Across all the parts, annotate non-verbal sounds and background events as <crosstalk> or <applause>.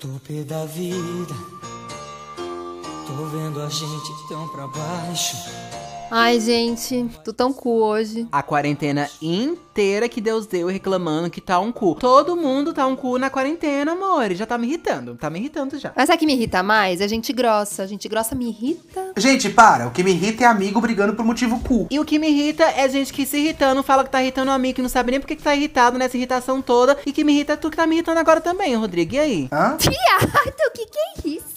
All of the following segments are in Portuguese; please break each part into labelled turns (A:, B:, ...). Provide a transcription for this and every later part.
A: Tô pé da vida. Tô vendo a gente tão pra baixo.
B: Ai, gente, tô tão cu hoje.
C: A quarentena inteira que Deus deu reclamando que tá um cu. Todo mundo tá um cu na quarentena, amor. Já tá me irritando. Tá me irritando já.
B: Mas sabe o que me irrita mais? É gente grossa. Gente grossa me irrita.
D: Gente, para. O que me irrita é amigo brigando por motivo cu.
C: E o que me irrita é gente que se irritando, fala que tá irritando um amigo que não sabe nem por que tá irritado nessa irritação toda. E que me irrita é tu que tá me irritando agora também, Rodrigo. E aí?
D: Hã?
B: Viado, <laughs> o que que é isso?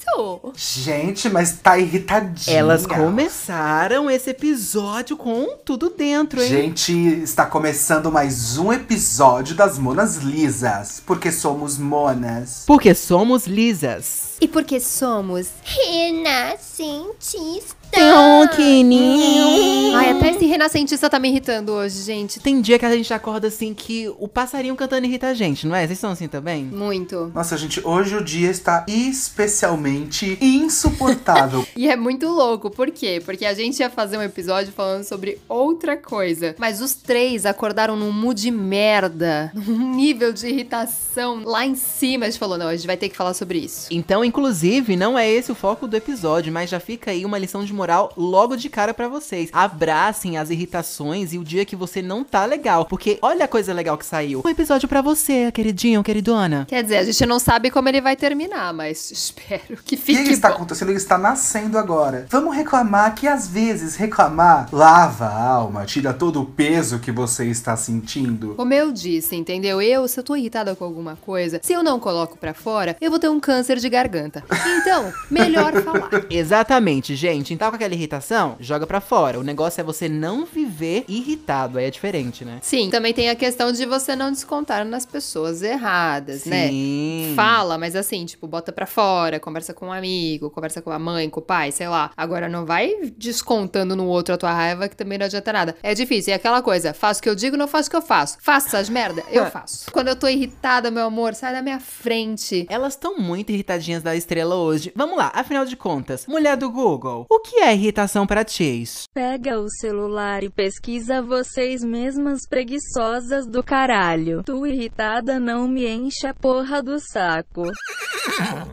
D: Gente, mas tá irritadinha.
C: Elas começaram esse episódio com tudo dentro, hein?
D: Gente, está começando mais um episódio das Monas Lisas. Porque somos monas.
C: Porque somos lisas.
B: E porque somos renascentistas.
C: Tão quininho.
B: Ai, até esse renascentista tá me irritando hoje, gente.
C: Tem dia que a gente acorda assim que o passarinho cantando irrita a gente, não é? Vocês são assim também?
B: Muito.
D: Nossa, gente, hoje o dia está especialmente insuportável. <laughs>
B: E é muito louco, por quê? Porque a gente ia fazer um episódio falando sobre outra coisa. Mas os três acordaram num mood de merda, <laughs> num nível de irritação lá em cima. A gente falou, não, a gente vai ter que falar sobre isso.
C: Então, inclusive, não é esse o foco do episódio, mas já fica aí uma lição de moral logo de cara pra vocês. Abracem as irritações e o dia que você não tá legal, porque olha a coisa legal que saiu. Um episódio pra você, queridinho, queridona.
B: Quer dizer, a gente não sabe como ele vai terminar, mas <laughs> espero que
D: O que
B: fique
D: está
B: bom.
D: acontecendo? Ele está nascendo agora. Vamos reclamar que às vezes reclamar lava a alma, tira todo o peso que você está sentindo.
B: Como eu disse, entendeu? Eu, se eu tô irritada com alguma coisa, se eu não coloco pra fora, eu vou ter um câncer de garganta. Então, melhor falar. <laughs>
C: Exatamente, gente. Então, com aquela irritação, joga pra fora. O negócio é você não viver irritado. Aí é diferente, né?
B: Sim, também tem a questão de você não descontar nas pessoas erradas, né?
C: Sim.
B: Fala, mas assim, tipo, bota pra fora, conversa com um amigo, conversa com a mãe, com o pai, sei lá. Agora não vai descontando no outro a tua raiva, que também não adianta nada. É difícil, é aquela coisa, faço o que eu digo, não faço o que eu faço. Faço essas merda? Eu <laughs> faço. Quando eu tô irritada, meu amor, sai da minha frente.
C: Elas estão muito irritadinhas da estrela hoje. Vamos lá, afinal de contas, mulher do Google, o que é irritação pra Chase?
E: Pega o celular e pesquisa vocês mesmas preguiçosas do caralho. Tu irritada não me enche a porra do saco.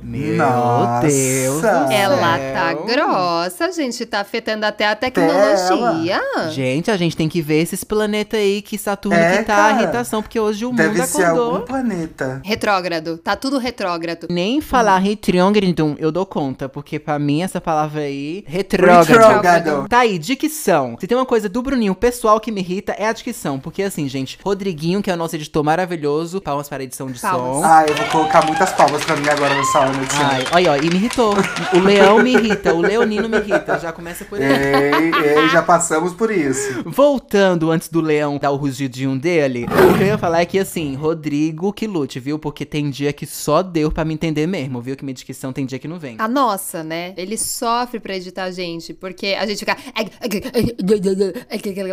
C: Meu
D: Nossa.
C: Deus.
B: Ela tá grossa, gente, tá afetando até a tecnologia.
C: Gente, a gente tem que ver esses planetas aí que Saturno
D: É,
C: que tá
D: cara.
C: a irritação, porque hoje o
D: Deve
C: mundo
D: ser
C: acordou.
D: algum planeta.
B: Retrógrado, tá tudo retrógrado.
C: Nem falar retrógrado eu dou conta, porque pra mim essa palavra aí, retrógrado.
D: Retrógrado.
C: Tá aí, dicção. Se tem uma coisa do Bruninho pessoal que me irrita, é a dicção. Porque assim, gente, Rodriguinho, que é o nosso editor maravilhoso, palmas para a edição de
B: Palmas.
C: som.
D: Ah, eu vou colocar muitas palmas pra mim agora nessa hora de
C: Ai, olha, ó, e me irritou. O leão me irrita, o leonino me irrita. Já começa por aí.
D: Ei, ei, já passamos por isso.
C: Voltando antes do leão dar o rugidinho dele, o que eu ia falar é que assim, Rodrigo que lute, viu? Porque tem dia que só deu pra me entender mesmo, viu? Que minha dicção tem dia que não vem.
B: A nossa, né? Ele sofre pra editar a gente, porque a gente fica.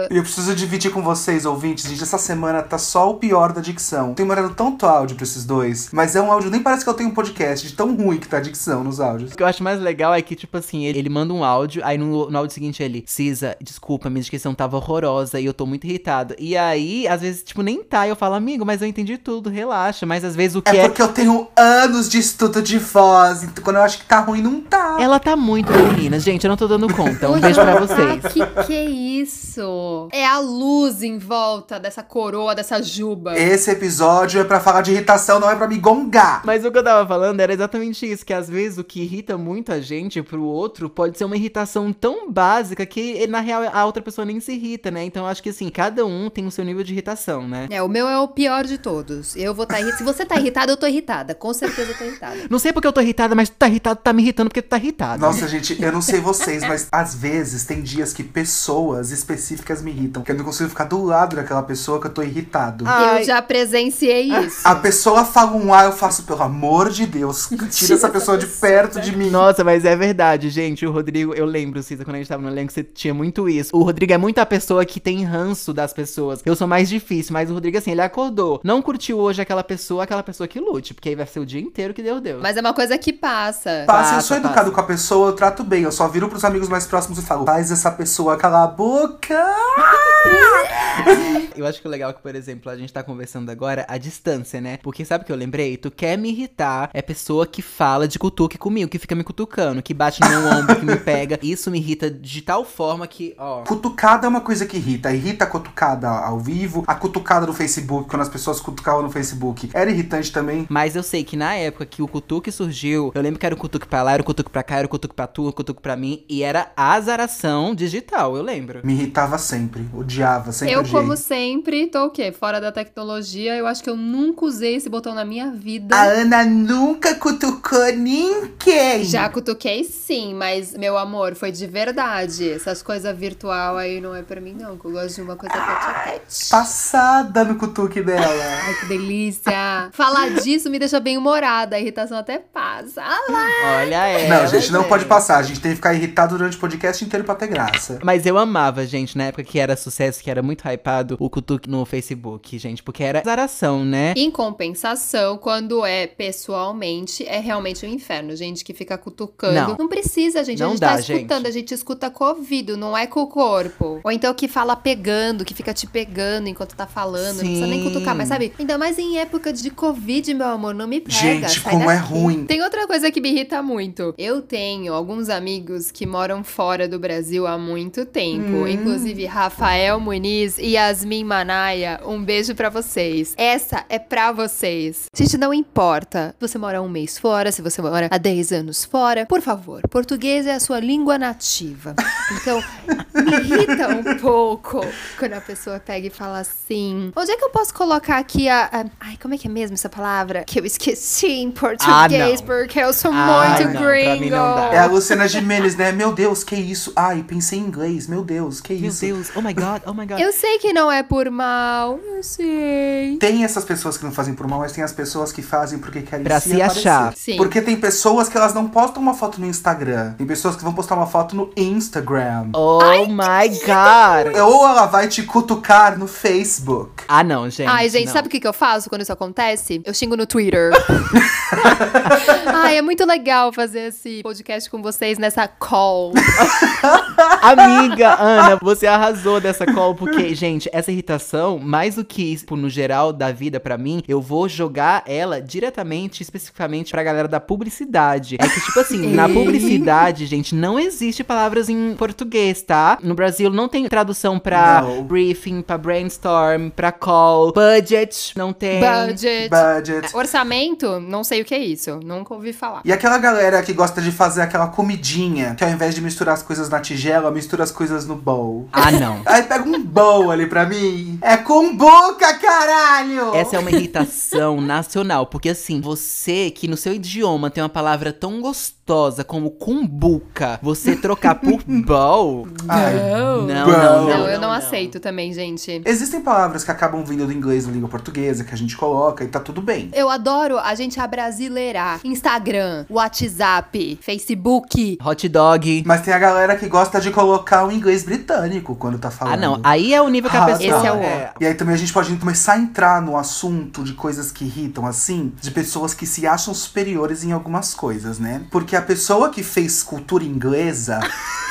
D: E eu preciso dividir com vocês, ouvintes, gente, essa semana tá só o pior da dicção. Tenho mandado tanto áudio pra esses dois, mas é um áudio, nem parece que eu tenho um podcast, de tão ruim que tá a dicção nos áudios.
C: O que eu acho mais legal é que, tipo assim, ele, ele manda um áudio, aí no, no áudio seguinte ele, Cisa, desculpa, minha descrição tava horrorosa e eu tô muito irritado. E aí, às vezes, tipo, nem tá. Eu falo, amigo, mas eu entendi tudo, relaxa. Mas às vezes o que
D: É
C: é.
D: porque eu tenho anos de estudo de voz, então quando eu acho que tá ruim, não tá.
C: Ela tá muito menina, gente, eu não tô dando conta. Um beijo pra vocês.
B: Que que é isso? É a luz em volta dessa coroa, dessa juba.
D: Esse episódio é pra falar de irritação, não é pra me gongar.
C: Mas o que eu tava falando era exatamente isso, que às vezes o que irrita muito a gente pro outro pode ser uma irritação tão básica que na real a outra pessoa nem se irrita, né? Então eu acho que assim, cada um tem o seu nível de irritação, né?
B: É, o meu é o pior de todos. Eu vou estar irritada. Se você tá irritada, eu tô irritada. Com certeza eu tô irritada.
C: Não sei porque eu tô irritada, mas tu tá irritado, tá me irritando porque tu tá irritado.
D: Nossa, gente, eu não sei vocês, mas às vezes tem dias que pessoas específicas me irritam. Que eu não consigo ficar do lado daquela pessoa que eu tô irritado.
C: Ai.
B: Eu já presenciei isso.
D: A pessoa fala um A, eu faço, pelo amor de Deus, <laughs> tira essa pessoa de perto de mim.
C: Nossa, mas é verdade, gente. O Rodrigo, eu lembro, Cisa, quando a gente tava no elenco, você tinha muito isso. O Rodrigo é muito a pessoa que tem ranço das pessoas. Eu sou mais difícil, mas o Rodrigo, assim, ele acordou. Não curtiu hoje aquela pessoa, aquela pessoa que lute. Porque aí vai ser o dia inteiro que deu Deus.
B: Mas é uma coisa que passa.
D: Passa, eu
C: Passa,
D: sou educado
C: passa.
D: com a pessoa, eu trato bem. Eu só viro pros amigos mais próximos e falo: faz essa pessoa calar a boca. <laughs>
C: Eu acho que o legal é que, por exemplo, a gente tá conversando agora à distância, né? Porque sabe o que eu lembrei? Tu quer me irritar, é pessoa que fala de cutuque comigo, que fica me cutucando, que bate no meu ombro, que me pega. Isso me irrita de tal forma que, ó.
D: Cutucada é uma coisa que irrita. Irrita a cutucada ao vivo, a cutucada no Facebook, quando as pessoas cutucavam no Facebook. Era irritante também.
C: Mas eu sei que na época que o cutuque surgiu, eu lembro que era um cutuque pra lá, era um cutuque pra cá, era um cutuque pra tu, um cutuque pra mim, e era azaração digital, eu lembro.
D: Me irritava sempre, odiava, sempre
B: Eu,
D: odiei.
B: como sempre, tô o quê? Fora da tecnologia. Eu acho que eu nunca usei esse botão na minha vida.
D: A Ana nunca cutucou ninguém.
B: Já cutuquei sim, mas, meu amor, foi de verdade. Essas coisas virtual aí não é pra mim, não. Que eu gosto de uma coisa tete a tete.
D: Passada no cutuque dela.
B: Ai, que delícia. Falar disso me deixa bem humorada. A irritação até passa. Ah lá.
C: Olha ela.
D: não, gente, não
C: gente.
D: pode passar. A gente tem que ficar irritado durante o podcast inteiro pra ter graça.
C: Mas eu amava, gente, na época que era sucesso, que era muito hypado, o cutuque no Facebook, gente, porque era azaração, né?
B: Em compensação, quando é pessoalmente, é realmente um inferno. Gente que fica cutucando.
C: Não.
B: precisa, gente. a
C: Não
B: gente
C: dá,
B: tá escutando,
C: gente.
B: a gente escuta com o ouvido, não é com o corpo. Ou então que fala pegando, que fica te pegando enquanto tá falando. Não precisa nem
C: Sim.
B: cutucar, mas sabe? Ainda mais em época de Covid, meu amor, não me pega.
D: Gente,
B: sai
D: como é
B: daqui.
D: ruim.
B: Tem outra coisa que me irrita muito. Eu tenho alguns amigos que moram fora do Brasil há muito tempo.
D: Hum.
B: Inclusive Rafael Muniz e Yasmin Manaia. Um beijo pra vocês. Essa é pra vocês. Gente, não importa. se Você mora um mês fora, se você mora há 10 anos fora. Por favor, português é a sua língua nativa. Então, me irrita um pouco quando a pessoa pega e fala assim: onde é que eu posso colocar aqui a. a- ai, como é que é mesmo essa palavra? Que eu esqueci em português,
C: não.
B: Porque eu sou
C: Ah,
B: muito
C: não,
B: gringo.
D: É a Luciana Gimenez, né? Meu Deus, que isso? Ai, pensei em inglês. Meu Deus, que
C: Meu
D: isso?
C: Deus, oh my god, oh my god.
B: Eu sei que não é por mal, eu sei.
D: Tem essas pessoas que não fazem por mal, mas tem as pessoas que fazem porque querem
C: Pra
D: se,
C: se
D: aparecer.
C: achar.
B: Sim.
D: Porque tem pessoas que elas não postam uma foto no Instagram. Tem pessoas que vão postar uma foto no Instagram.
C: Oh my god.
D: Ou ela vai te cutucar no Facebook.
C: Ah, não, gente.
B: Ai, gente,
C: não.
B: sabe o que, que eu faço quando isso acontece? Eu xingo no Twitter. <laughs> <laughs> Ai, é muito legal fazer esse podcast com vocês nessa call. <laughs>
C: Amiga, Ana, você arrasou dessa call, porque, gente, essa irritação, mais do que isso, no geral da vida pra mim, eu vou jogar ela diretamente, especificamente pra galera da publicidade. É que, tipo assim, na publicidade, gente, não existe palavras em português, tá? No Brasil não tem tradução pra
D: Não.
C: briefing, pra brainstorm, pra call, budget, não tem.
B: Budget.
D: Budget.
B: Orçamento? Não sei o que é isso. Nunca ouvi falar.
D: E aquela galera que gosta de fazer aquela comidinha, que ao invés de misturar as coisas na tigela, mistura as coisas no bowl.
C: Ah, não. <laughs>
D: Aí pega um bowl ali pra mim. É com boca, caralho!
C: Essa é uma irritação <laughs> nacional, porque assim, você que no seu idioma tem uma palavra tão gostosa como cumbuca, você trocar por <laughs> bowl,
D: Ai,
C: não, não,
B: Não,
C: não,
B: eu não, aceito também, gente.
D: Existem palavras que acabam vindo do inglês na língua portuguesa, que a gente coloca e tá tudo bem.
B: Eu adoro a gente abrasileirar. Instagram, WhatsApp, Facebook.
C: Hot dog.
D: Mas tem a galera que gosta de colocar o inglês britânico quando tá falando.
C: Ah, não. Aí é o nível que a
D: Arrasou.
C: pessoa.
B: Esse é o
C: é.
D: E aí também a gente pode começar a entrar no assunto de coisas que irritam, assim, de pessoas que se acham superiores em algumas coisas, né? Porque a pessoa que fez cultura inglesa,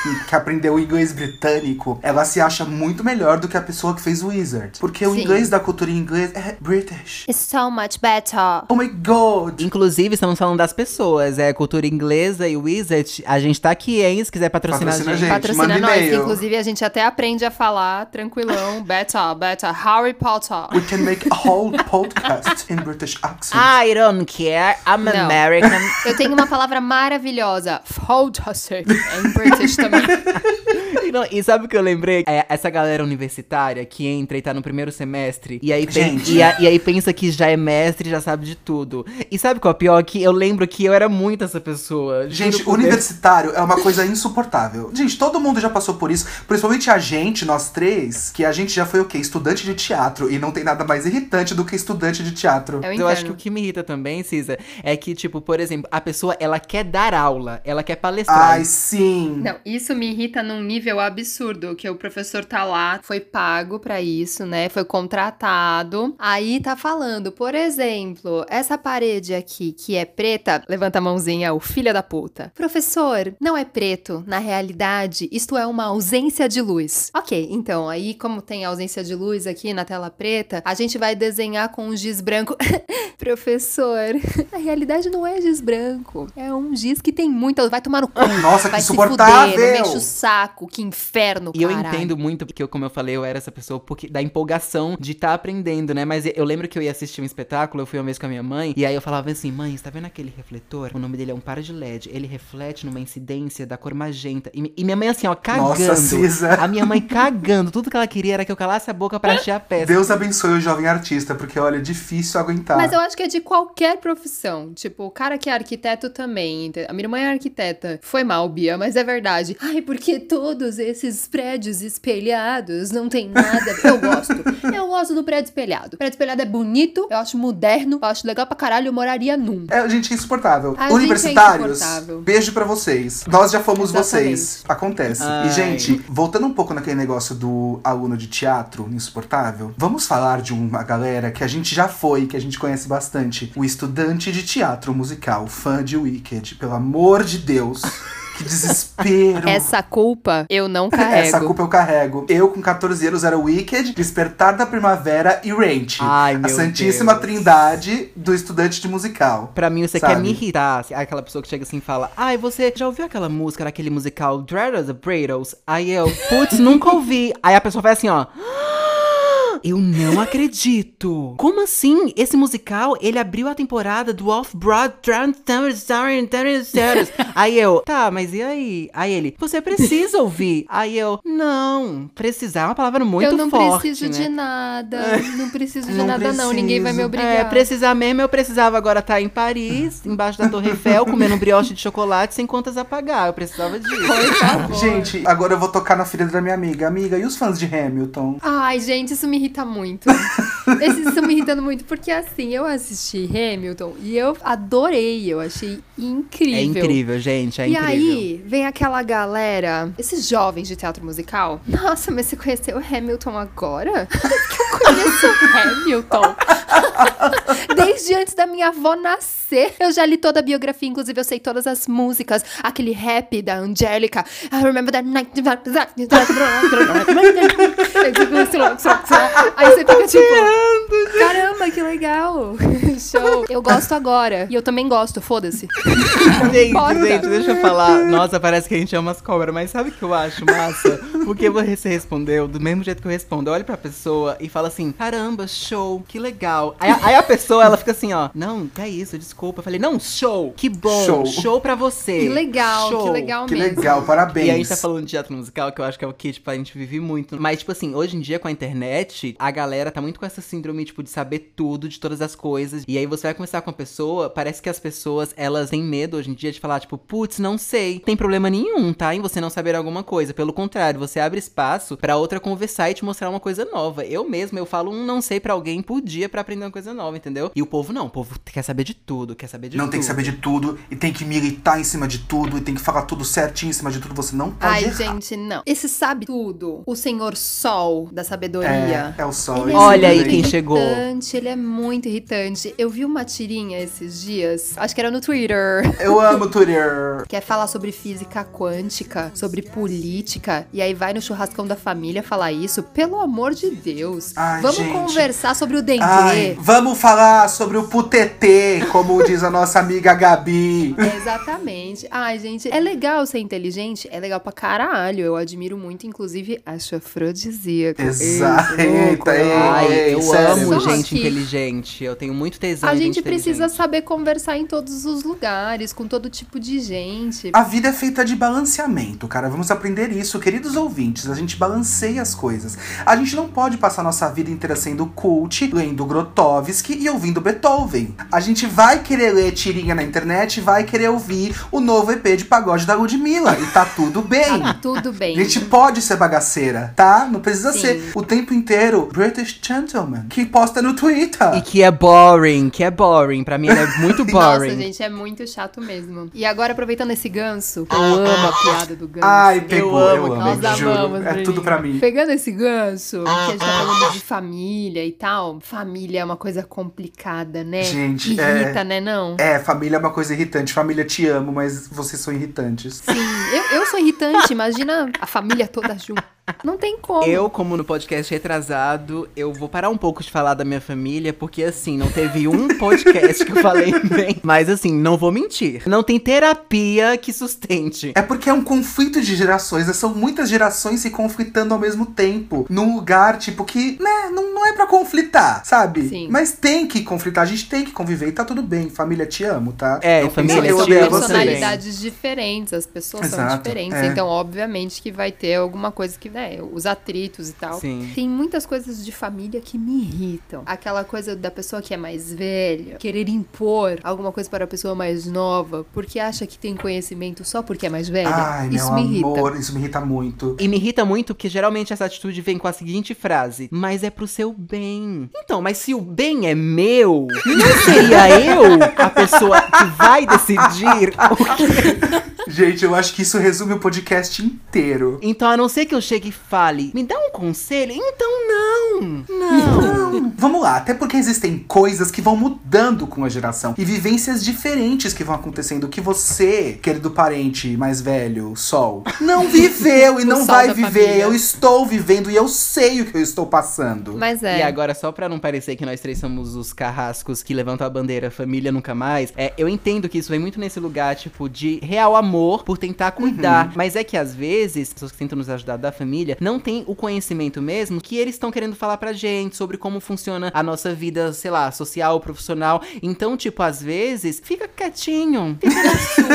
D: que- <laughs> que aprendeu o inglês britânico, ela se acha muito melhor do que a pessoa que fez o Wizard. Porque o
B: Sim.
D: inglês da cultura inglesa é British.
B: It's so much better.
D: Oh my god!
C: Inclusive, estamos falando das pessoas. É cultura inglesa e Wizard. A gente tá aqui, hein? Se quiser patrocinar
D: Patrocina
C: a gente.
B: Patrocina
D: manda
B: nós.
D: e-mail.
B: Inclusive, a gente até aprende a falar tranquilão. <laughs> Better, better. Harry Potter.
D: We can make a whole podcast in British accent. <laughs>
C: I don't care. I'm
B: Não.
C: American.
B: Eu tenho uma palavra maravilhosa. Fantasy. É em British também. <laughs>
C: E não, e sabe o que eu lembrei? É essa galera universitária que entra e tá no primeiro semestre e aí, pen-
D: Gente.
C: e, a- e aí pensa que já é mestre, já sabe de tudo. E sabe qual é o pior? Que eu lembro que eu era muito essa pessoa.
D: Gente, universitário é uma coisa insuportável. Gente, todo mundo já passou por isso, principalmente a gente, nós três, que a gente já foi o quê? Estudante de teatro. E não tem nada mais irritante do que estudante de teatro.
B: É o
C: Eu acho que o que me irrita também, Cisa, é que, tipo, por exemplo, a pessoa, ela quer dar aula, ela quer palestrar.
D: Ai, sim.
B: Não, isso me irrita num nível absurdo, que o professor tá lá, foi pago pra isso, né? Foi contratado. Aí tá falando, por exemplo, essa parede aqui que é preta, levanta a mãozinha, o filho da puta. Professor, não é preto, na realidade, isto é uma ausência de luz. OK, então, aí como tem ausência de luz aqui na tela preta, a gente vai desenhar com um giz branco. <laughs> Professor, a realidade não é giz branco. É um giz que tem muita. Vai tomar no cu.
D: Nossa, que
B: vai se
D: insuportável.
B: fuder, não mexe o saco, que inferno,
C: E eu entendo muito, porque, eu, como eu falei, eu era essa pessoa porque, da empolgação de estar aprendendo, né? Mas eu lembro que eu ia assistir um espetáculo, eu fui uma vez com a minha mãe, e aí eu falava assim, mãe, você tá vendo aquele refletor? O nome dele é um par de LED. Ele reflete numa incidência da cor magenta. E, e minha mãe assim, ó, cagando.
D: Nossa, Cisa.
C: A minha mãe cagando. Tudo que ela queria era que eu calasse a boca pra assistir a peça.
D: Deus abençoe o jovem artista, porque olha, é difícil aguentar.
B: Mas eu acho que é de qualquer profissão. Tipo, o cara que é arquiteto também. A minha irmã é arquiteta. Foi mal, Bia, mas é verdade. Ai, porque todos esses prédios espelhados não tem nada. Eu gosto. Eu gosto do prédio espelhado. O prédio espelhado é bonito, eu acho moderno, eu acho legal pra caralho, eu moraria num.
D: É, gente, é insuportável.
B: A gente é
D: Universitários,
B: insuportável.
D: beijo pra vocês. Nós já fomos
B: Exatamente.
D: vocês. Acontece.
C: Ai.
D: E, gente, voltando um pouco naquele negócio do aluno de teatro insuportável, vamos falar de uma galera que a gente já foi, que a gente conhece bastante. O estudante de teatro musical, fã de Wicked. Pelo amor de Deus. <laughs> Que desespero.
B: Essa culpa eu não carrego.
D: Essa culpa eu carrego. Eu, com 14 anos, era Wicked, Despertar da Primavera e Rent.
C: Ai,
D: a santíssima
C: Deus.
D: trindade do estudante de musical.
C: Pra mim, você
D: Sabe?
C: quer me irritar. assim, Aquela pessoa que chega assim e fala: Ai, você já ouviu aquela música daquele musical Dreaders of Bradles? Aí eu, putz, nunca ouvi. Aí a pessoa faz assim, ó. Eu não acredito. Como assim? Esse musical, ele abriu a temporada do Off-Broad Aí eu, tá, mas e aí? Aí ele, você precisa ouvir. Aí eu, não, precisar é uma palavra muito
B: eu não
C: forte,
B: preciso
C: né?
B: de nada. <laughs> Não preciso de
D: Não
B: nada, não. Ninguém vai me
D: preciso.
B: obrigar.
C: É, precisar mesmo, eu precisava agora estar em Paris, embaixo da Torre Eiffel, comendo um brioche de chocolate sem contas a pagar. Eu precisava disso.
D: Gente, agora eu vou tocar na filha da minha amiga. Amiga, e os fãs de Hamilton?
B: Ai, gente, isso me irrita muito. <laughs> Esses estão me irritando muito, porque assim, eu assisti Hamilton e eu adorei, eu achei incrível.
C: É incrível, gente, é
B: e
C: incrível.
B: aí, vem aquela galera, esses jovens de teatro musical. Nossa, mas você conheceu Hamilton agora? <laughs> eu conheço Hamilton. <laughs> Desde antes da minha avó nascer. Eu já li toda a biografia, inclusive eu sei todas as músicas. Aquele rap da Angélica. I remember that night. <laughs> Aí você fica tipo. Caramba, que legal. <laughs> Show. Eu gosto agora. E eu também gosto, foda-se.
C: Gente, gente, deixa eu falar. Nossa, parece que a gente é umas cobras, mas sabe o que eu acho massa? Porque você respondeu do mesmo jeito que eu respondo. Eu olho pra pessoa e falo assim: caramba, show, que legal. Aí, aí a pessoa, ela fica assim, ó: não, que é isso, desculpa. Eu falei: não, show, que bom,
D: Show.
C: show, pra você.
B: Que legal,
C: show.
B: que legal
D: Que
B: mesmo.
D: legal, parabéns.
C: E a gente tá falando de teatro musical, que eu acho que é o que, tipo, a gente vive muito. Mas, tipo assim, hoje em dia, com a internet, a galera tá muito com essa síndrome, tipo, de saber tudo de todas as coisas. E aí você vai conversar com a pessoa, parece que as pessoas, elas têm medo hoje em dia de falar, tipo, putz, não sei. Tem problema nenhum, tá? Em você não saber alguma coisa. Pelo contrário, você abre espaço pra outra conversar e te mostrar uma coisa nova. Eu mesmo, eu falo um não sei pra alguém por dia pra aprender uma coisa nova, entendeu? E o povo não, o povo quer saber de tudo, quer saber de
D: Não
C: tudo.
D: tem que saber de tudo, e tem que militar em cima de tudo, e tem que falar tudo certinho em cima de tudo. Você não pode
B: Ai,
D: errar.
B: gente, não. Esse sabe tudo. O senhor sol da sabedoria.
D: É, é o sol.
B: Ele
D: é
C: Olha aí quem chegou.
B: irritante, ele é muito irritante. Eu vi uma tirinha esses dias, acho que era no Twitter,
D: Eu amo Twitter. <laughs>
B: que é falar sobre física quântica, sobre política, e aí vai no churrascão da família falar isso. Pelo amor de Deus.
D: Ai,
B: Vamos
D: gente.
B: conversar sobre o dengue.
D: Ai, vamos falar sobre o putetê, como diz a nossa amiga Gabi.
B: Exatamente. Ai, gente, é legal ser inteligente, é legal pra caralho. Eu admiro muito, inclusive, acho afrodisíaco.
D: Exato.
C: Ai, eu
D: sério.
C: amo
B: Só
C: gente
B: que-
C: inteligente. Eu tenho muito tesão
B: A gente precisa saber conversar em todos os lugares, com todo tipo de gente.
D: A vida é feita de balanceamento, cara. Vamos aprender isso, queridos ouvintes. A gente balanceia as coisas. A gente não pode passar nossa vida inteira sendo cult, lendo Grotowski e ouvindo Beethoven. A gente vai querer ler tirinha na internet e vai querer ouvir o novo EP de pagode da Ludmilla. E tá tudo <laughs> bem.
B: Tá tudo bem.
D: A gente pode ser bagaceira, tá? Não precisa
B: Sim.
D: ser o tempo inteiro British Gentleman, que posta no Twitter.
C: E que é boring, que é boring. Pra mim ele é muito <laughs> boring.
B: Nossa, gente, é muito chato mesmo. E agora, aproveitando esse ganso, eu amo a piada do ganso.
D: Ai, pegou, eu amo,
B: Nós
D: juro.
B: amamos,
D: É
B: Bruninho.
D: tudo pra mim.
B: Pegando esse ganso, que a gente tá falando de família e tal. Família é uma coisa complicada, né?
D: Gente,
B: Irrita,
D: é-
B: né, não?
D: É, família é uma coisa irritante. Família, te amo, mas vocês são irritantes.
B: Sim, eu, eu sou irritante, imagina a família toda junto. Não tem como.
C: Eu, como no podcast retrasado, eu vou parar um pouco de falar da minha família, porque assim, não teve um <laughs> podcast que eu falei bem. Mas assim, não vou mentir. Não tem terapia que sustente.
D: É porque é um conflito de gerações, né? são muitas gerações se conflitando ao mesmo tempo. Num lugar, tipo, que, né, não, não é pra conflitar, sabe?
B: Sim.
D: Mas tem que conflitar, a gente tem que conviver e tá tudo bem. Família, te amo, tá?
C: É,
D: Não
C: família, eu odeio você.
D: você.
B: personalidades diferentes, as pessoas são
D: Exato,
B: diferentes.
D: é.
B: Então, obviamente, que vai ter alguma coisa que, né, os atritos e tal.
C: Sim.
B: Tem muitas coisas de família que me irritam. Aquela coisa da pessoa que é mais velha, querer impor alguma coisa para a pessoa mais nova, porque acha que tem conhecimento só porque é mais velha.
D: Ai,
B: Isso
D: meu
B: me
D: amor,
B: irrita.
D: isso me irrita muito.
C: E me irrita muito porque geralmente essa atitude vem com a seguinte frase: Mas é pro seu bem. Então, mas se o bem é meu, não seria eu a pessoa que vai decidir o que.
D: Gente, eu acho que isso resume o podcast inteiro.
C: Então, a não ser que eu chegue e fale, me dá um conselho? Então, não. Não.
D: Não, vamos lá, até porque existem coisas que vão mudando com a geração e vivências diferentes que vão acontecendo que você, querido parente mais velho, Sol, não <laughs> viveu e não vai viver.
B: família.
D: Eu estou vivendo e eu sei o que eu estou passando.
B: Mas é.
C: E agora, só pra não parecer que nós três somos os carrascos que levantam a bandeira família nunca mais, é, eu entendo que isso vem muito nesse lugar, tipo, de real amor por tentar cuidar. Mas é que às vezes, as pessoas que tentam nos ajudar da família não têm o conhecimento mesmo que eles estão querendo falar pra gente sobre como funciona a nossa vida, sei lá, social, profissional. Então, tipo, às vezes, fica quietinho. Fica na sua.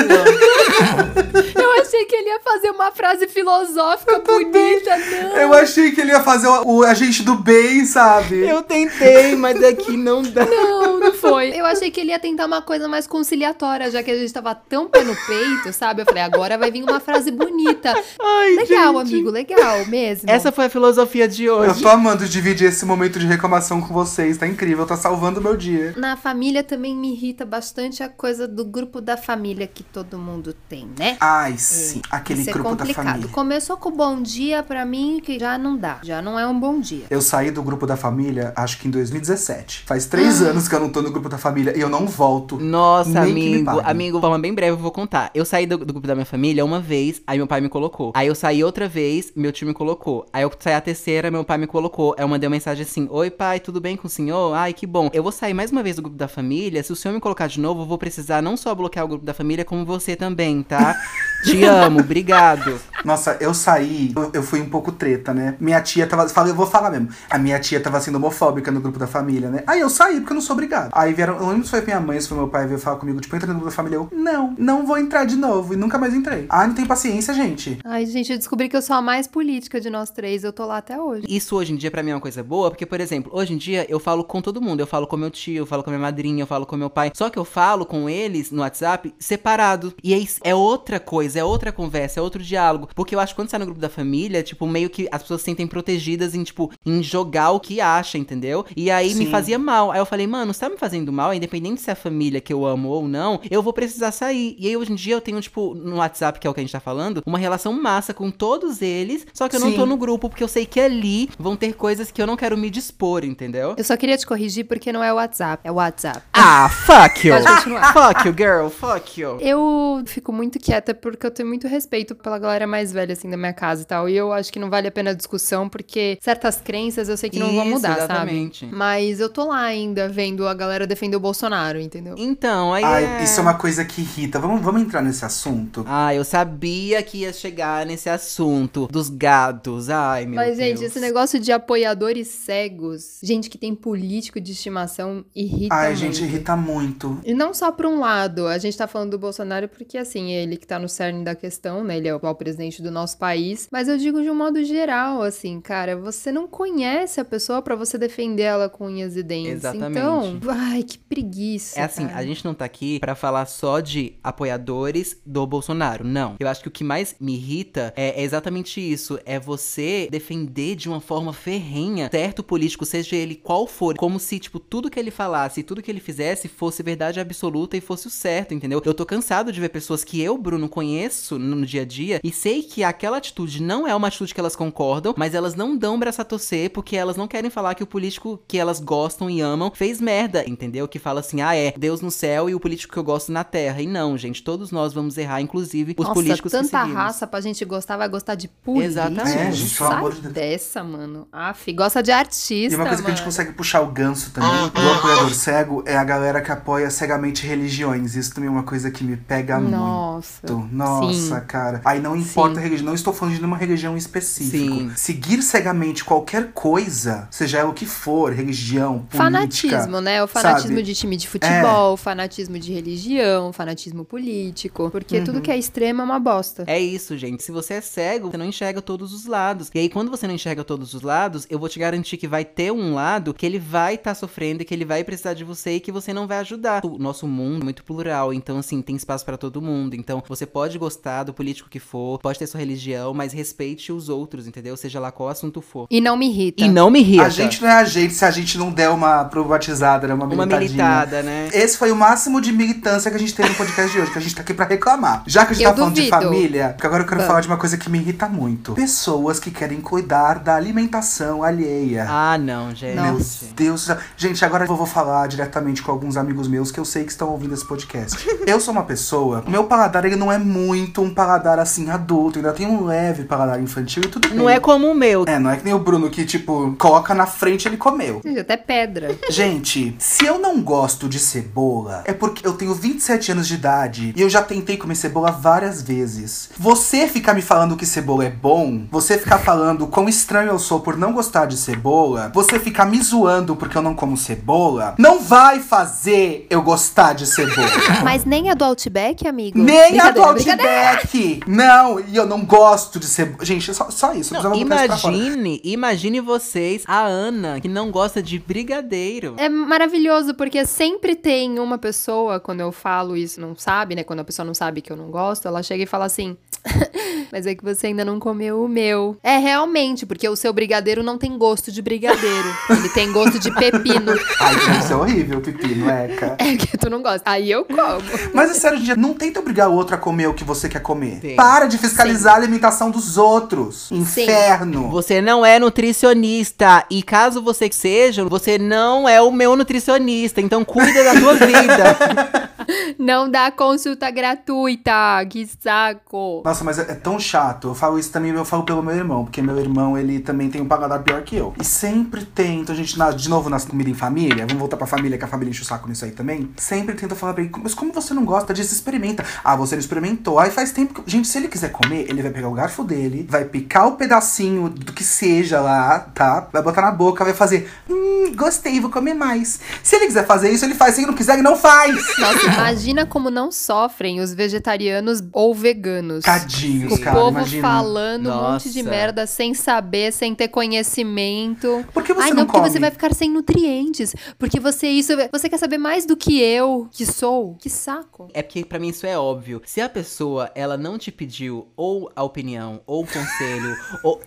C: <laughs>
B: Eu achei que ele ia fazer uma frase filosófica bonita, não.
D: Eu achei que ele ia fazer o, o agente do bem, sabe?
C: eu tentei, mas aqui não dá.
B: Não, não foi. Eu achei que ele ia tentar uma coisa mais conciliatória, já que a gente tava tão pé no peito, sabe? Eu falei, agora vai vir uma frase bonita. <laughs>
C: Ai,
B: legal,
C: gente.
B: amigo, legal mesmo.
C: Essa foi a filosofia de
D: Eu
C: hoje.
D: tô amando dividir esse momento de reclamação com vocês, tá incrível, tá salvando o meu dia.
B: Na família também me irrita bastante a coisa do grupo da família que todo mundo tem, né?
D: Ai, sim, aquele
B: Isso é
D: grupo da
B: complicado.
D: família.
B: Começou com o bom dia pra mim, que já não dá. Já não é um bom dia.
D: Eu saí do grupo da família, acho que em 2017. Faz
B: Ah.
D: três anos que eu não tô no grupo da família e eu não volto.
C: Nossa, amigo, amigo, forma bem breve, eu vou contar. Eu saí do, do grupo da minha família uma vez, aí meu pai me colocou. Aí eu saí outra vez, meu tio me colocou. Aí eu saí a terceira, meu pai me colocou. Aí eu mandei uma mensagem assim: Oi, pai, tudo bem com o senhor? Ai, que bom. Eu vou sair mais uma vez do grupo da família. Se o senhor me colocar de novo, eu vou precisar não só bloquear o grupo da família, como você também, tá? <laughs> Te amo, obrigado.
D: Nossa, eu saí, eu, eu fui um pouco treta, né? Minha tia tava. Falei, eu vou falar mesmo. A minha tia tava sendo homofóbica no grupo da família, né? Aí eu saí, porque eu não sou obrigado. Aí vieram. Eu não lembro se foi minha mãe, se foi meu pai veio falar comigo, tipo, entra no grupo da família. Eu, não, não vou entrar de novo. E nunca mais entrei. Ai, não tem paciência, gente.
B: Ai, gente, eu descobri que eu sou a mais política de nós três. Eu tô lá até hoje.
C: Isso hoje em dia pra mim é uma coisa boa, porque, por exemplo, hoje em dia eu falo com todo mundo. Eu falo com meu tio, eu falo com a minha madrinha, eu falo com meu pai. Só que eu falo com eles no WhatsApp separado. E aí é outra coisa, é outra conversa, é outro diálogo. Porque eu acho que quando você tá no grupo da família, tipo, meio que as pessoas se sentem protegidas em, tipo, em jogar o que acha, entendeu? E aí me
D: Sim.
C: fazia mal. Aí eu falei, mano, você tá me fazendo mal, independente se é a família que eu amo ou não, eu vou precisar sair. E aí hoje em dia eu tenho, tipo, no WhatsApp, que é o que a gente tá falando, uma relação massa com todos eles, só que eu não
D: Sim.
C: tô no grupo, porque eu sei que ali vão ter coisas que eu não quero me dispor, entendeu?
B: Eu só queria te corrigir porque não é WhatsApp, é WhatsApp.
C: Ah, fuck you!
B: Pode continuar. <laughs>
C: fuck you, girl, fuck you.
B: Eu fico muito quieta porque eu tenho muito respeito pela galera mais velha, assim, da minha casa e tal. E eu acho que não vale a pena a discussão, porque certas crenças eu sei que não vão
C: Isso,
B: mudar,
C: exatamente.
B: sabe? Mas eu tô lá ainda vendo a galera defender o Bolsonaro, entendeu?
C: Então, aí
D: Ai,
C: é...
D: isso é uma coisa que irrita. Vamos, vamos entrar nesse assunto?
C: Ah, eu sabia que ia chegar nesse assunto dos gatos. Ai, meu
B: Mas,
C: Deus.
B: gente, esse negócio de apoiadores cegos, gente que tem político de estimação, irrita
D: Ai,
B: muito.
D: gente, irrita muito.
B: E não só por um lado, a gente tá falando do Bolsonaro porque, assim, ele que tá no cerne da questão, né? Ele é o atual presidente do nosso país. Mas eu digo de um modo geral, assim, cara, você não conhece a pessoa pra você defender ela com unhas e dentes.
C: Exatamente.
B: Então, ai, que preguiça.
C: É assim,
B: cara.
C: a gente não tá aqui pra falar só de apoiadores do Bolsonaro, não. Eu acho que o que mais me irrita é, é exatamente isso, é você defender de uma forma ferrenha certo político, seja seja ele qual for, como se, tipo, tudo que ele falasse, tudo que ele fizesse fosse verdade absoluta e fosse o certo, entendeu? Eu tô cansado de ver pessoas que eu, Bruno, conheço no dia a dia e sei que aquela atitude não é uma atitude que elas concordam, mas elas não dão braço a torcer porque elas não querem falar que o político que elas gostam e amam fez merda, entendeu? Que fala assim, ah, é, Deus no céu e o político que eu gosto na terra. E não, gente, todos nós vamos errar, inclusive os
B: Nossa,
C: políticos que
B: tanta raça pra gente gostar, vai gostar de política.
C: Exatamente.
D: É, gente, pelo amor de Deus.
B: dessa, mano. Aff, gosta de artista,
D: E uma coisa que a gente
B: mano.
D: consegue puxar o ganso também, do apoiador cego, é a galera que apoia cegamente religiões. Isso também é uma coisa que me pega
B: Nossa.
D: muito. Nossa,
B: Sim.
D: cara. Aí não importa
B: Sim.
D: a religião, não estou falando de nenhuma religião específica.
C: Sim.
D: Seguir cegamente qualquer coisa, seja ela o que for, religião, política.
B: Fanatismo, né? O fanatismo
D: sabe?
B: de time de
D: É.
B: futebol, fanatismo de religião, fanatismo político. Porque
D: Uhum.
B: tudo que é extremo é uma bosta.
C: É isso, gente. Se você é cego, você não enxerga todos os lados. E aí, quando você não enxerga todos os lados, eu vou te garantir que vai ter um lado que ele vai estar sofrendo e que ele vai precisar de você e que você não vai ajudar. O nosso mundo é muito plural, então, assim, tem espaço pra todo mundo. Então, você pode gostar do político que for, pode ter sua religião, mas respeite os outros, entendeu? Seja lá qual assunto for.
B: E não me irrita.
C: E não me irrita.
D: A gente não é a gente se a gente não der uma provatizada, né? Uma
C: Uma militada, né?
D: Esse foi o máximo de militância que a gente teve no podcast de hoje, que a gente tá aqui pra reclamar. Já que a gente
B: Eu
D: tá falando de
B: duvido.
D: família, porque agora eu quero
B: Vamos.
D: falar de uma coisa que me irrita muito. Pessoas que querem cuidar da alimentação alheia.
C: Ah, não, gente.
D: Meu
B: Nossa.
D: Deus do céu. Gente, agora eu vou falar diretamente com alguns amigos meus que eu sei que estão ouvindo esse podcast. <laughs> eu sou uma pessoa, o meu paladar ele não é muito um paladar assim adulto, ainda tem um leve paladar infantil e tudo bem.
C: Não é como o meu.
D: É, não é que nem o Bruno que, tipo, coloca na frente e ele comeu.
B: Gente, Até pedra.
D: Gente, se eu não gosto de cebola, é porque eu tenho 27 anos de idade e eu já tentei comer cebola várias vezes. Você ficar me falando que cebola é bom, você ficar falando quão estranho eu sou por não gostar de cebola, você ficar me zoando porque eu não como cebola, não vai fazer eu gostar de cebola. <laughs>
B: Mas nem a do Outback, amigo.
D: Nem a do. Outback! Não, e eu não gosto de cebola. Gente, só, só isso. eu
C: Não, imagine, imagine vocês, a Ana, que não gosta de brigadeiro.
B: É maravilhoso, porque sempre tem uma pessoa, quando eu falo isso, não sabe, né? Quando a pessoa não sabe que eu não gosto, ela chega e fala assim. <laughs> Mas é que você ainda não comeu o meu. É realmente, porque o seu brigadeiro não tem gosto de brigadeiro. <laughs> Ele tem gosto de pepino.
D: Ai, gente, isso é horrível, pepino, eca. <laughs>
B: É que tu não gosta. Aí eu como.
D: Mas é sério, gente, não tenta obrigar o outro a comer o que você quer comer.
C: Sim.
D: Para de fiscalizar a alimentação dos outros. Inferno.
C: Você não é nutricionista. E caso você seja, você não é o meu nutricionista. Então cuida da tua vida.
B: Não dá consulta gratuita. Que saco.
D: Nossa, mas é, é tão chato. Eu falo isso também, eu falo pelo meu irmão, porque meu irmão, ele também tem um paladar pior que eu. E sempre tem, então a gente, na- de novo, nas comida em família, vamos voltar pra família, que a família enche o saco nisso aí também. Sempre tenta falar pra ele, mas como você não gosta disso, experimenta. Ah, você não experimentou. Aí faz tempo que. Gente, se ele quiser comer, ele vai pegar o garfo dele, vai picar o pedacinho do que seja lá, tá? Vai botar na boca, vai fazer. Hum, gostei, vou comer mais. Se ele quiser fazer isso, ele faz. Se ele não quiser, ele não faz.
B: Nossa, imagina como não sofrem os vegetarianos ou veganos.
D: Tadinhos,
B: O
D: cara,
B: povo
D: imagina.
B: falando um monte de
C: Nossa.
B: merda sem saber, sem ter conhecimento.
D: Por que você
B: Ai,
D: não
B: não, porque
D: come?
B: você vai ficar sem nutrientes. Porque você isso. Você quer saber mais do que eu, que sou. Que saco.
C: É porque pra mim isso é óbvio. Se a pessoa, ela não te pediu ou a opinião, ou o conselho, <laughs> ou...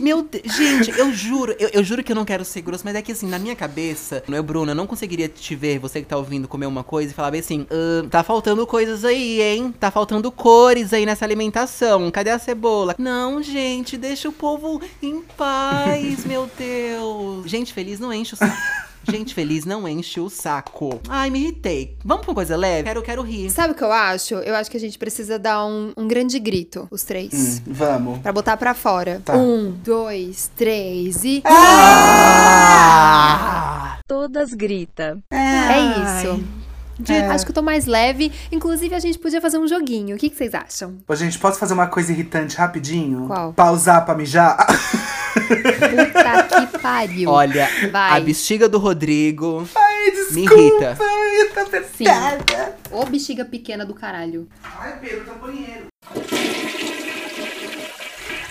C: Meu Deus, gente, eu juro, eu, eu juro que eu não quero ser grosso, mas é que assim, na minha cabeça, não é, Bruna, eu não conseguiria te ver, você que tá ouvindo, comer uma coisa e falar bem assim, "Ahn, tá faltando coisas aí, hein? Tá faltando cores aí nessa alimentação, cadê a cebola? Não, gente, deixa o povo em paz, meu <laughs> Deus. Gente feliz não enche o saco. <laughs> Gente feliz não enche o saco. Ai, me irritei. Vamos pra uma coisa leve? Quero, quero rir.
B: Sabe o que eu acho? Eu acho que a gente precisa dar um, um grande grito, os três.
D: Hum, vamos.
B: Pra botar pra fora.
D: Tá.
B: Um, dois, três e.
C: Ah!
E: Todas grita.
B: É isso. De- Acho que eu tô mais leve. Inclusive, a gente podia fazer um joguinho. O que, que vocês acham?
D: Ô, gente, posso fazer uma coisa irritante rapidinho?
B: Qual?
D: Pausar pra mijar? <laughs>
B: Puta que pariu.
C: Olha,
B: Vai.
C: a bexiga do Rodrigo.
D: Ai,
C: Me
D: desculpa.
C: irrita.
D: Ai, tá apertada.
B: Ô bexiga pequena do caralho.
D: Ai, Pedro, tá banheiro.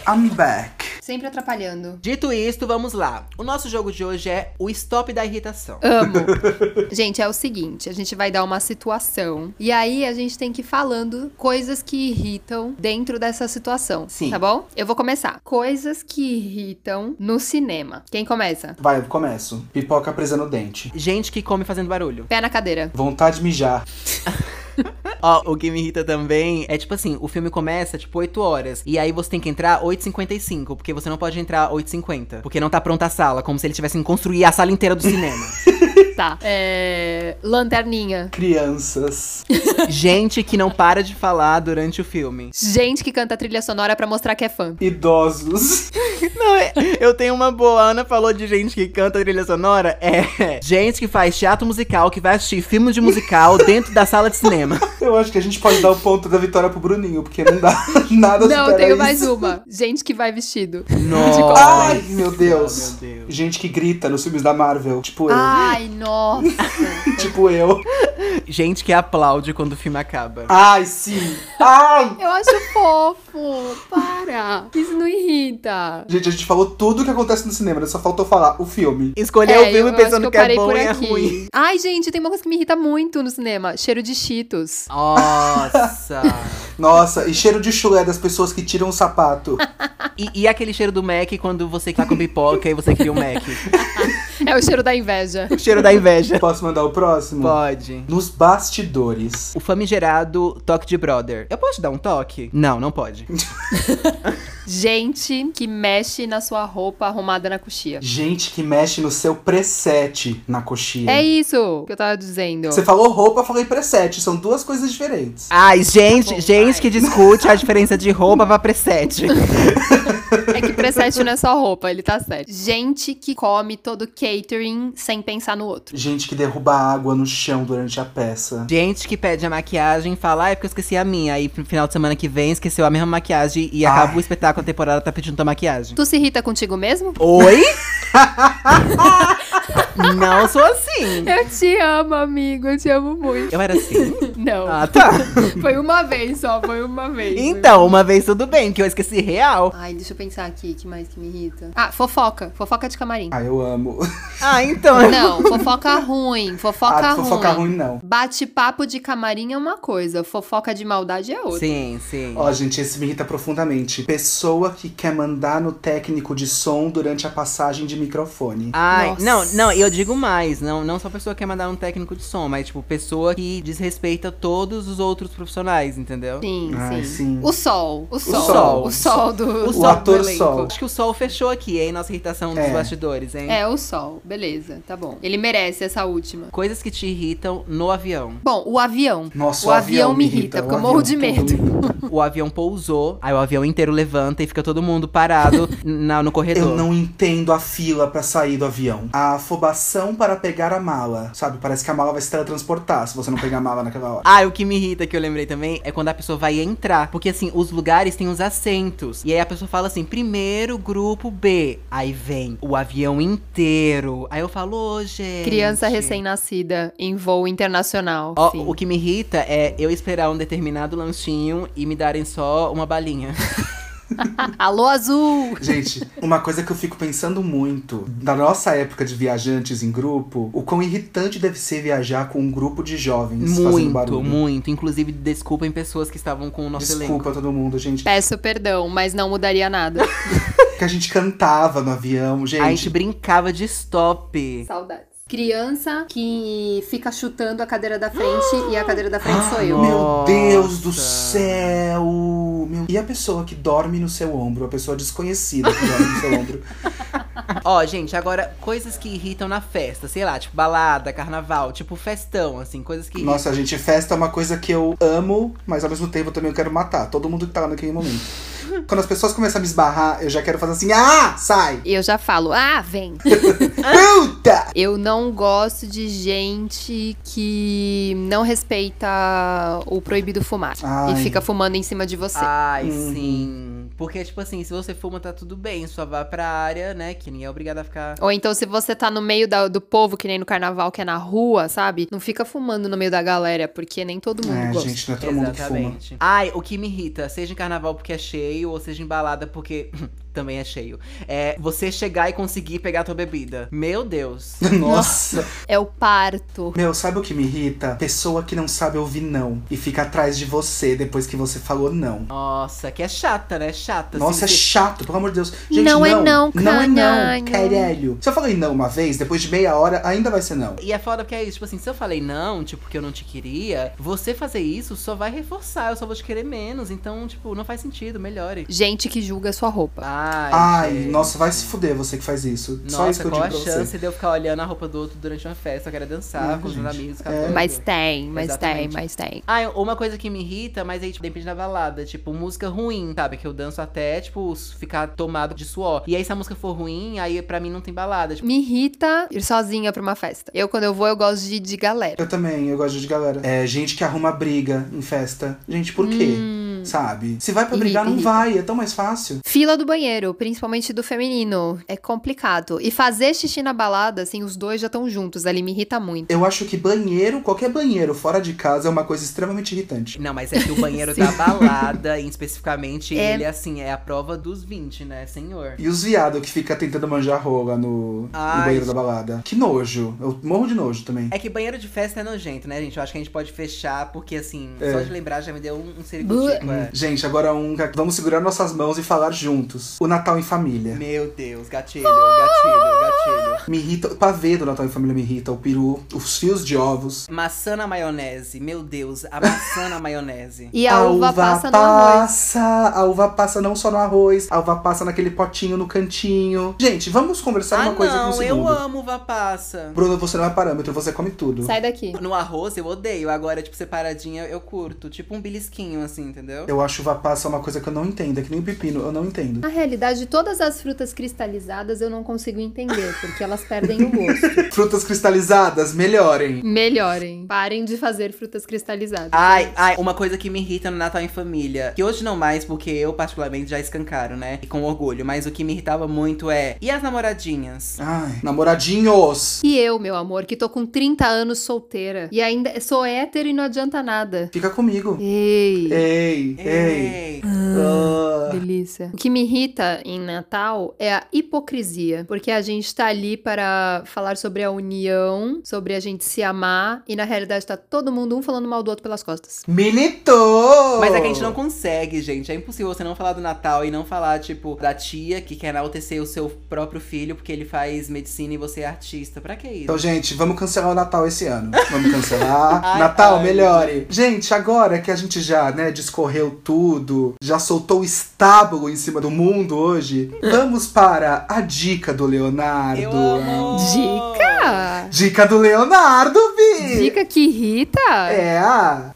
D: I'm back.
B: Sempre atrapalhando.
C: Dito isto, vamos lá. O nosso jogo de hoje é o Stop da Irritação.
B: Amo. <laughs> gente, é o seguinte, a gente vai dar uma situação e aí a gente tem que ir falando coisas que irritam dentro dessa situação.
C: Sim.
B: Tá bom? Eu vou começar. Coisas que irritam no cinema. Quem começa?
D: Vai, eu começo. Pipoca presa no dente.
C: Gente que come fazendo barulho.
B: Pé na cadeira.
D: Vontade de mijar. <laughs>
C: Ó, o que me irrita também é tipo assim, o filme começa tipo 8 horas. E aí você tem que entrar 8h55, porque você não pode entrar 8h50. Porque não tá pronta a sala, como se eles tivessem que construir a sala inteira do cinema. <laughs>
B: Tá. É. Lanterninha.
D: Crianças. <laughs>
C: Gente que não para de falar durante o filme.
B: Gente que canta trilha sonora pra mostrar que é fã.
D: Idosos. <laughs>
C: Não, é- eu tenho uma boa. A Ana falou de gente que canta trilha sonora. É gente que faz teatro musical, que vai assistir filme de musical <laughs> dentro da sala de cinema.
D: Eu acho que a gente pode dar o ponto da vitória pro Bruninho, porque não dá nada
B: Não,
D: supera
B: tenho
D: isso.
B: mais uma. Gente que vai vestido.
C: Nossa.
D: Ai, meu Deus.
C: Oh, meu Deus.
D: Gente que grita nos filmes da Marvel. Tipo eu.
B: Ai, nossa. <laughs>
D: Tipo eu.
C: Gente que aplaude quando o filme acaba.
D: Ai, sim. Ai.
B: Eu acho fofo. Para. Isso não irrita.
D: Gente, a gente falou tudo o que acontece no cinema, né? só faltou falar o filme.
C: Escolher
B: É,
C: o
B: eu
C: filme
B: acho
C: pensando
B: eu
C: que, é
B: parei
C: bom e é ruim.
B: Ai, gente, tem uma coisa que me irrita muito no cinema. Cheiro de cheetos.
C: Nossa. <laughs>
D: Nossa, e cheiro de chulé das pessoas que tiram o sapato. <laughs>
C: e, e aquele cheiro do Mac quando você tá com pipoca e você cria o Mac.
B: É o cheiro da inveja.
C: O cheiro da inveja.
D: Posso mandar o próximo?
C: Pode.
D: Nos bastidores.
C: O famigerado toque de brother. Eu posso dar um toque? Não, não pode. <laughs>
B: Gente que mexe na sua roupa arrumada na coxia.
D: Gente que mexe no seu preset na coxinha.
B: É isso que eu tava dizendo.
D: Você falou roupa, eu falei preset. São duas coisas diferentes.
C: Ai, gente,
B: Tá bom,
C: gente
B: vai.
C: que discute a diferença de roupa pra preset. <laughs>
B: É que preset não é só roupa, ele tá certo. Gente que come todo catering sem pensar no outro.
D: Gente que derruba água no chão durante a peça.
C: Gente que pede a maquiagem e fala, ah, é porque eu esqueci a minha. Aí no final de semana que vem esqueceu a mesma maquiagem e
D: Ai.
C: acaba o espetáculo, a temporada tá pedindo tua maquiagem.
B: Tu se irrita contigo mesmo?
C: Oi? <laughs> Não sou assim.
B: Eu te amo, amigo. Eu te amo muito.
C: Eu era assim? <laughs>
B: Não.
C: Ah, tá. <laughs>
B: Foi uma vez só, foi uma vez.
C: Então, uma vez tudo bem, que eu esqueci real.
B: Ai, deixa eu pensar aqui, que mais que me irrita? Ah, fofoca. Fofoca de camarim.
D: Ah, eu amo. <laughs>
C: Ah, então.
B: Não, fofoca ruim. Fofoca
D: ah,
B: ruim.
D: fofoca ruim não.
B: Bate-papo de camarim é uma coisa, fofoca de maldade é outra.
C: Sim, sim.
D: Ó, gente, esse me irrita profundamente. Pessoa que quer mandar no técnico de som durante a passagem de microfone.
C: Ai,
B: Nossa.
C: não, não, e eu digo mais, não, não só pessoa que quer mandar um técnico de som, mas tipo, pessoa que desrespeita todos os outros profissionais, entendeu?
B: Sim,
D: Ai,
B: sim.
D: sim.
B: O sol, o sol.
C: sol.
B: O sol do,
C: O sol.
D: ator
B: elenco.
D: sol.
C: Acho que o sol fechou aqui, hein, nossa irritação dos
D: É.
C: bastidores, hein?
B: É, o sol. Beleza, tá bom. Ele merece essa última.
C: Coisas que te irritam no avião.
B: Bom, o avião.
D: Nossa,
B: o, avião, me irrita,
D: o
B: porque eu
D: avião,
B: morro de medo. <laughs>
C: O avião pousou, aí o avião inteiro levanta e fica todo mundo parado <laughs> na, no corredor.
D: Eu não entendo a fila pra sair do avião. A afobação para pegar a mala. Sabe, parece que a mala vai se teletransportar se você não pegar a mala naquela hora.
C: Ah, o que me irrita que eu lembrei também é quando a pessoa vai entrar. Porque assim, os lugares têm os assentos. E aí a pessoa fala assim: primeiro grupo B. Aí vem o avião inteiro. Aí eu falo, ô, gente.
B: Criança recém-nascida em voo internacional.
C: Ó, o que me irrita é eu esperar um determinado lanchinho e me darem só uma balinha. <laughs> <laughs>
B: Alô, azul!
D: Gente, uma coisa que eu fico pensando muito, da nossa época de viajantes em grupo, o quão irritante deve ser viajar com um grupo de jovens fazendo
C: muito,
D: barulho.
C: muito. Inclusive, desculpem pessoas que estavam com o nosso
D: Desculpa
C: elenco.
D: todo mundo, gente.
B: Peço perdão, mas não mudaria nada. <laughs>
D: Que a gente cantava no avião, gente.
C: A gente brincava de stop.
B: Saudades. Criança que fica chutando a cadeira da frente e a cadeira da frente sou eu.
D: Meu Deus do céu! Meu- E a pessoa que dorme no seu ombro? A pessoa desconhecida que dorme no seu ombro. <laughs>
C: Ó, gente, agora, coisas que irritam na festa. Sei lá, tipo balada, carnaval, tipo festão, assim, coisas que
D: Nossa, gente, festa é uma coisa que eu amo, mas ao mesmo tempo também eu quero matar todo mundo que tá lá naquele momento. <laughs> Quando as pessoas começam a me esbarrar, eu já quero fazer assim, ah, sai!
B: E eu já falo, ah, vem. <laughs>
D: Puta!
B: Eu não gosto de gente que não respeita o proibido fumar.
D: Ai.
B: E fica fumando em cima de você.
C: Ai,
D: Uhum.
C: sim. Porque, tipo assim, se você fuma, tá tudo bem. Só vá pra área, né? Que ninguém é obrigado a ficar.
B: Ou então, se você tá no meio da- do povo, que nem no carnaval, que é na rua, sabe? Não fica fumando no meio da galera, porque nem todo mundo
D: É,
B: gosta.
D: gente, não é todo mundo que fuma.
C: Exatamente. Ai, o que me irrita, seja em carnaval porque é cheio, ou seja em balada porque também é cheio. É você chegar e conseguir pegar a tua bebida. Meu Deus. <laughs>
D: Nossa. <laughs>
B: É o parto.
D: Meu, sabe o que me irrita? Pessoa que não sabe ouvir não e fica atrás de você depois que você falou não.
C: Nossa, que é chata, né? Chata.
D: Nossa, é
C: assim,
D: chato, pelo amor de Deus. Gente,
B: Não é não,
D: Não é não,
B: caralho.
D: caralho. Se eu falei não uma vez, depois de meia hora, ainda vai ser não.
C: E é foda porque é isso, tipo assim, se eu falei não, tipo, porque eu não te queria, você fazer isso só vai reforçar, eu só vou te querer menos. Então, tipo, não faz sentido, melhore.
B: Gente que julga sua roupa.
C: Ai,
D: Ai,
C: gente.
D: nossa, vai se fuder você que faz isso. Só isso
C: Nossa,
D: que eu
C: qual
D: digo
C: a
D: pra
C: chance
D: você.
C: de eu ficar olhando a roupa do outro durante uma festa? Eu quero dançar
D: Não,
C: com os
D: gente.
C: meus amigos. ficar
D: É.
B: Mas tem, mas
C: Exatamente.
B: tem, mas tem.
C: Ah, uma coisa que me irrita, mas aí tipo, depende da balada. Tipo, música ruim, sabe? Que eu danço até, tipo, ficar tomado de suor. E aí, se a música for ruim, aí pra mim não tem balada. Tipo,
B: Me irrita ir sozinha pra uma festa. Eu, quando eu vou, eu gosto de ir de galera.
D: Eu também, eu gosto de galera. É gente que arruma briga em festa. Gente, por quê?
B: Hum.
D: Sabe? Se vai pra
B: Irrita,
D: brigar, não
B: irrita.
D: vai. É tão mais fácil.
B: Fila do banheiro, principalmente do feminino, é complicado. E fazer xixi na balada, assim, os dois já estão juntos ali, me irrita muito.
D: Eu acho que banheiro, qualquer banheiro fora de casa é uma coisa extremamente irritante.
C: Não, mas é que o banheiro <laughs> da balada, especificamente,
B: É.
C: ele, assim, é a prova dos 20, né, senhor?
D: E os viados que fica tentando manjar rola no, no
C: Ai,
D: banheiro da balada. Que nojo. Eu morro de nojo também.
C: É que banheiro de festa é nojento, né, gente? Eu acho que a gente pode fechar, porque, assim,
D: É.
C: só de lembrar já me deu um, um
B: Buh.
C: ciricutico, é.
D: Gente, agora um. Vamos segurar nossas mãos e falar juntos. O Natal em família.
C: Meu Deus, gatilho, gatilho, gatilho.
D: Me irrita. O pavê do Natal em família me irrita. O peru, os fios de ovos.
C: Maçã na maionese, meu Deus, a maçã na maionese. <laughs>
B: E a, uva, passa no arroz.
D: passa, A uva passa não só no arroz, a uva passa naquele potinho no cantinho. Gente, vamos conversar
C: ah,
D: uma coisa aqui um
C: não, eu
D: segundo.
C: amo uva passa.
D: Bruno, você não é parâmetro, você come tudo.
B: Sai daqui.
C: No arroz eu odeio, agora, tipo, separadinha eu curto. Tipo um belisquinho, assim, entendeu?
D: Eu acho uva passa uma coisa que eu não entendo, é que nem o pepino, eu não entendo.
B: Na realidade, todas as frutas cristalizadas eu não consigo entender, porque elas perdem o <laughs> gosto.
D: Frutas cristalizadas, melhorem.
B: Melhorem. Parem de fazer frutas cristalizadas.
C: Ai, ai, uma coisa que me irrita no Natal em família, que hoje não mais, porque eu particularmente já escancaro, né? E com orgulho, mas o que me irritava muito é, e as namoradinhas?
D: Ai, namoradinhos.
B: E eu, meu amor, que tô com 30 anos solteira e ainda sou hétero e não adianta nada.
D: Fica comigo.
B: Ei.
D: Ei, ei.
C: Ei.
D: Ah.
B: Delícia. O que me irrita em Natal é a hipocrisia, porque a gente tá ali para falar sobre a união, sobre a gente se amar, e na realidade tá todo mundo um falando mal do outro pelas costas.
D: Militou!
C: Mas é que a gente não consegue, gente. É impossível você não falar do Natal e não falar, tipo, da tia que quer enaltecer o seu próprio filho porque ele faz medicina e você é artista. Pra que isso?
D: Então, gente, vamos cancelar o Natal esse ano. Vamos cancelar. <laughs>
C: Ai,
D: Natal,
C: ai.
D: melhore. Gente, agora que a gente já, né, discorreu tudo, já soltou o estábulo em cima do mundo hoje, vamos para a dica do Leonardo.
B: Dica!
D: Dica do Leonardo, Vi!
B: Dica que irrita?
D: É a.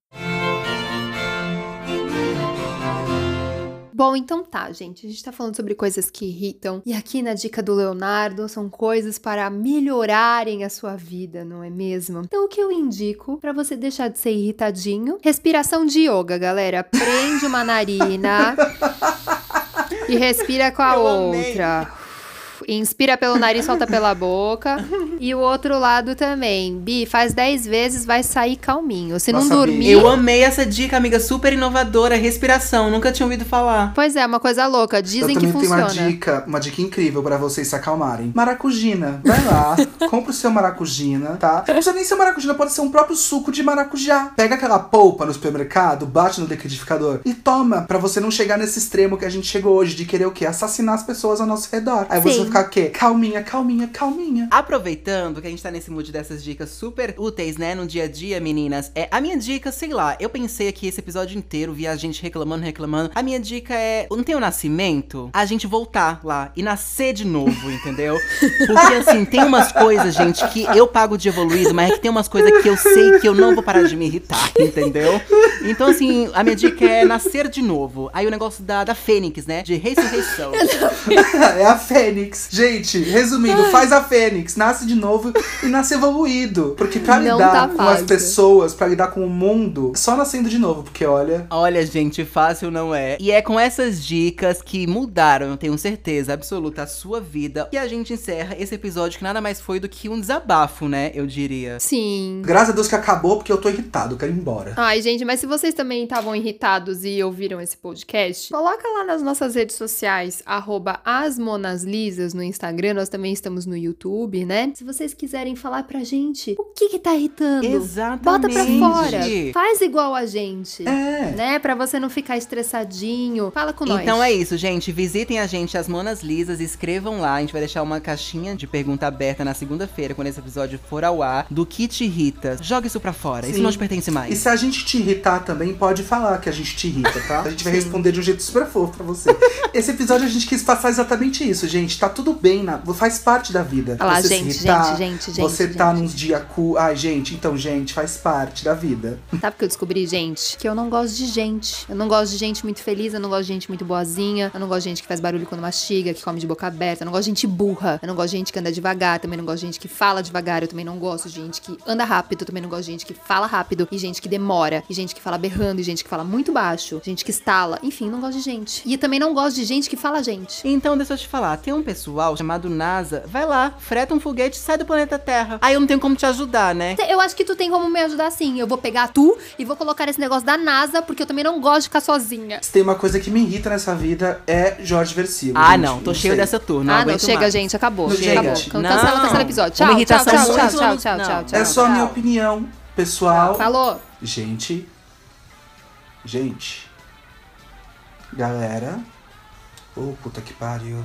B: Bom, então tá, gente. A gente tá falando sobre coisas que irritam. E aqui na dica do Leonardo são coisas para melhorarem a sua vida, não é mesmo? Então, o que eu indico pra você deixar de ser irritadinho? Respiração de yoga, galera. Prende uma narina <laughs> e respira com a
C: Eu amei.
B: Inspira pelo nariz, solta pela boca. <laughs> E o outro lado também. Bi, faz 10 vezes, vai sair calminho. Se não
D: Nossa, Bi,
B: dormir.
C: Eu amei essa dica, amiga. Super inovadora. Respiração. Nunca tinha ouvido falar.
B: Pois é, uma coisa louca.
D: Eu
B: Dizem
D: também
B: que
D: tenho
B: funciona.
D: uma dica, uma dica incrível pra vocês se acalmarem. Maracujina. Vai lá, <laughs> compra o seu maracujina, tá? Não precisa nem ser maracujina, pode ser um próprio suco de maracujá. Pega aquela polpa no supermercado, bate no liquidificador e toma, pra você não chegar nesse extremo que a gente chegou hoje de querer o quê? Assassinar as pessoas ao nosso redor. Aí você
B: Sim.
D: vai ficar o quê? Calminha, calminha, calminha.
C: Aproveitando que a gente tá nesse mood dessas dicas super úteis, né, no dia a dia, meninas. É, a minha dica, sei lá, eu pensei aqui esse episódio inteiro, vi a gente reclamando, reclamando. A minha dica é, não tem o nascimento? A gente voltar lá e nascer de novo, <laughs> entendeu? Porque assim, tem umas coisas, gente, que eu pago de evoluído, mas é que tem umas coisas que eu sei que eu não vou parar de me irritar, <laughs> entendeu? Então, assim, a minha dica é nascer de novo. Aí o negócio da, da Fênix, né? De ressurreição. <laughs>
D: é a Fênix. Gente, resumindo, faz a Fênix, nasce de novo e nasce evoluído. Porque pra
B: Não
D: lidar
B: tá
D: com as pessoas, pra lidar com o mundo, só nascendo de novo. Porque olha.
C: Olha, gente, fácil não é. E é com essas dicas que mudaram, eu tenho certeza absoluta, a sua vida. que a gente encerra esse episódio que nada mais foi do que um desabafo, né? Eu diria.
B: Sim.
D: Graças a Deus que acabou, porque eu tô irritado, eu quero ir embora.
B: Ai, gente, mas se vocês também estavam irritados e ouviram esse podcast, coloca lá nas nossas redes sociais, arroba asmonaslisas no Instagram, nós também estamos no YouTube, né? Se vocês quiserem falar pra gente o que que tá irritando,
C: Exatamente.
B: bota pra fora. Faz igual a gente,
D: É.
B: né? Pra você não ficar estressadinho. Fala com nós.
C: Então é isso, gente. Visitem a gente, as Monas Lisas, escrevam lá. A gente vai deixar uma caixinha de pergunta aberta na segunda-feira, quando esse episódio for ao ar, do que te irrita. Joga isso pra fora. Isso
D: Sim.
C: não te pertence
D: E
C: mais.
D: se a gente te irritar também, pode falar que a gente te irrita, tá? A gente vai responder de um jeito super fofo pra você. Esse episódio a gente quis passar exatamente isso, gente. Tá tudo bem, na... faz parte da vida.
B: Olha lá,
D: você
B: gente,
D: se irritar,
B: gente, gente, gente,
D: Você tá
B: gente.
D: nos dia cu. Ai, gente, então, gente, faz parte da vida.
B: Sabe o que eu descobri, gente? Que eu não gosto de gente. Eu não gosto de gente muito feliz, eu não gosto de gente muito boazinha, eu não gosto de gente que faz barulho quando mastiga, que come de boca aberta, eu não gosto de gente burra, eu não gosto de gente que anda devagar, também não gosto de gente que fala devagar, eu também não gosto de gente que anda rápido, eu também não gosto de gente que fala rápido, e gente que demora, e gente que fala berrando, e gente que fala muito baixo, gente que estala, enfim, não gosto de gente. E também não gosto de gente que fala gente.
C: Então, deixa eu te falar, tem um pessoal chamado NASA, vai lá, freta um foguete e sai do planeta Terra. Aí eu não tenho como te ajudar, né?
B: Eu acho que tu tem como me ajudar sim. Eu vou pegar tu e vou colocar esse negócio da NASA, porque eu também não gosto de ficar sozinha.
D: Se tem uma coisa que me irrita nessa vida é Jorge Versilo.
C: Ah,
D: gente,
C: não, tô cheio
D: sei.
C: dessa turma.
B: ah, não,
C: aguento
B: chega,
C: mais.
B: gente, acabou.
D: Chega.
B: Acabou.
C: Não.
B: Cancela, cancela o episódio. Tchau, tchau,
C: irritação
B: tchau, tchau, tchau, tchau,
C: não.
B: tchau, tchau.
D: É só a minha
B: tchau.
D: opinião pessoal.
B: Falou.
D: Gente. Gente. Galera. Oh, puta que pariu.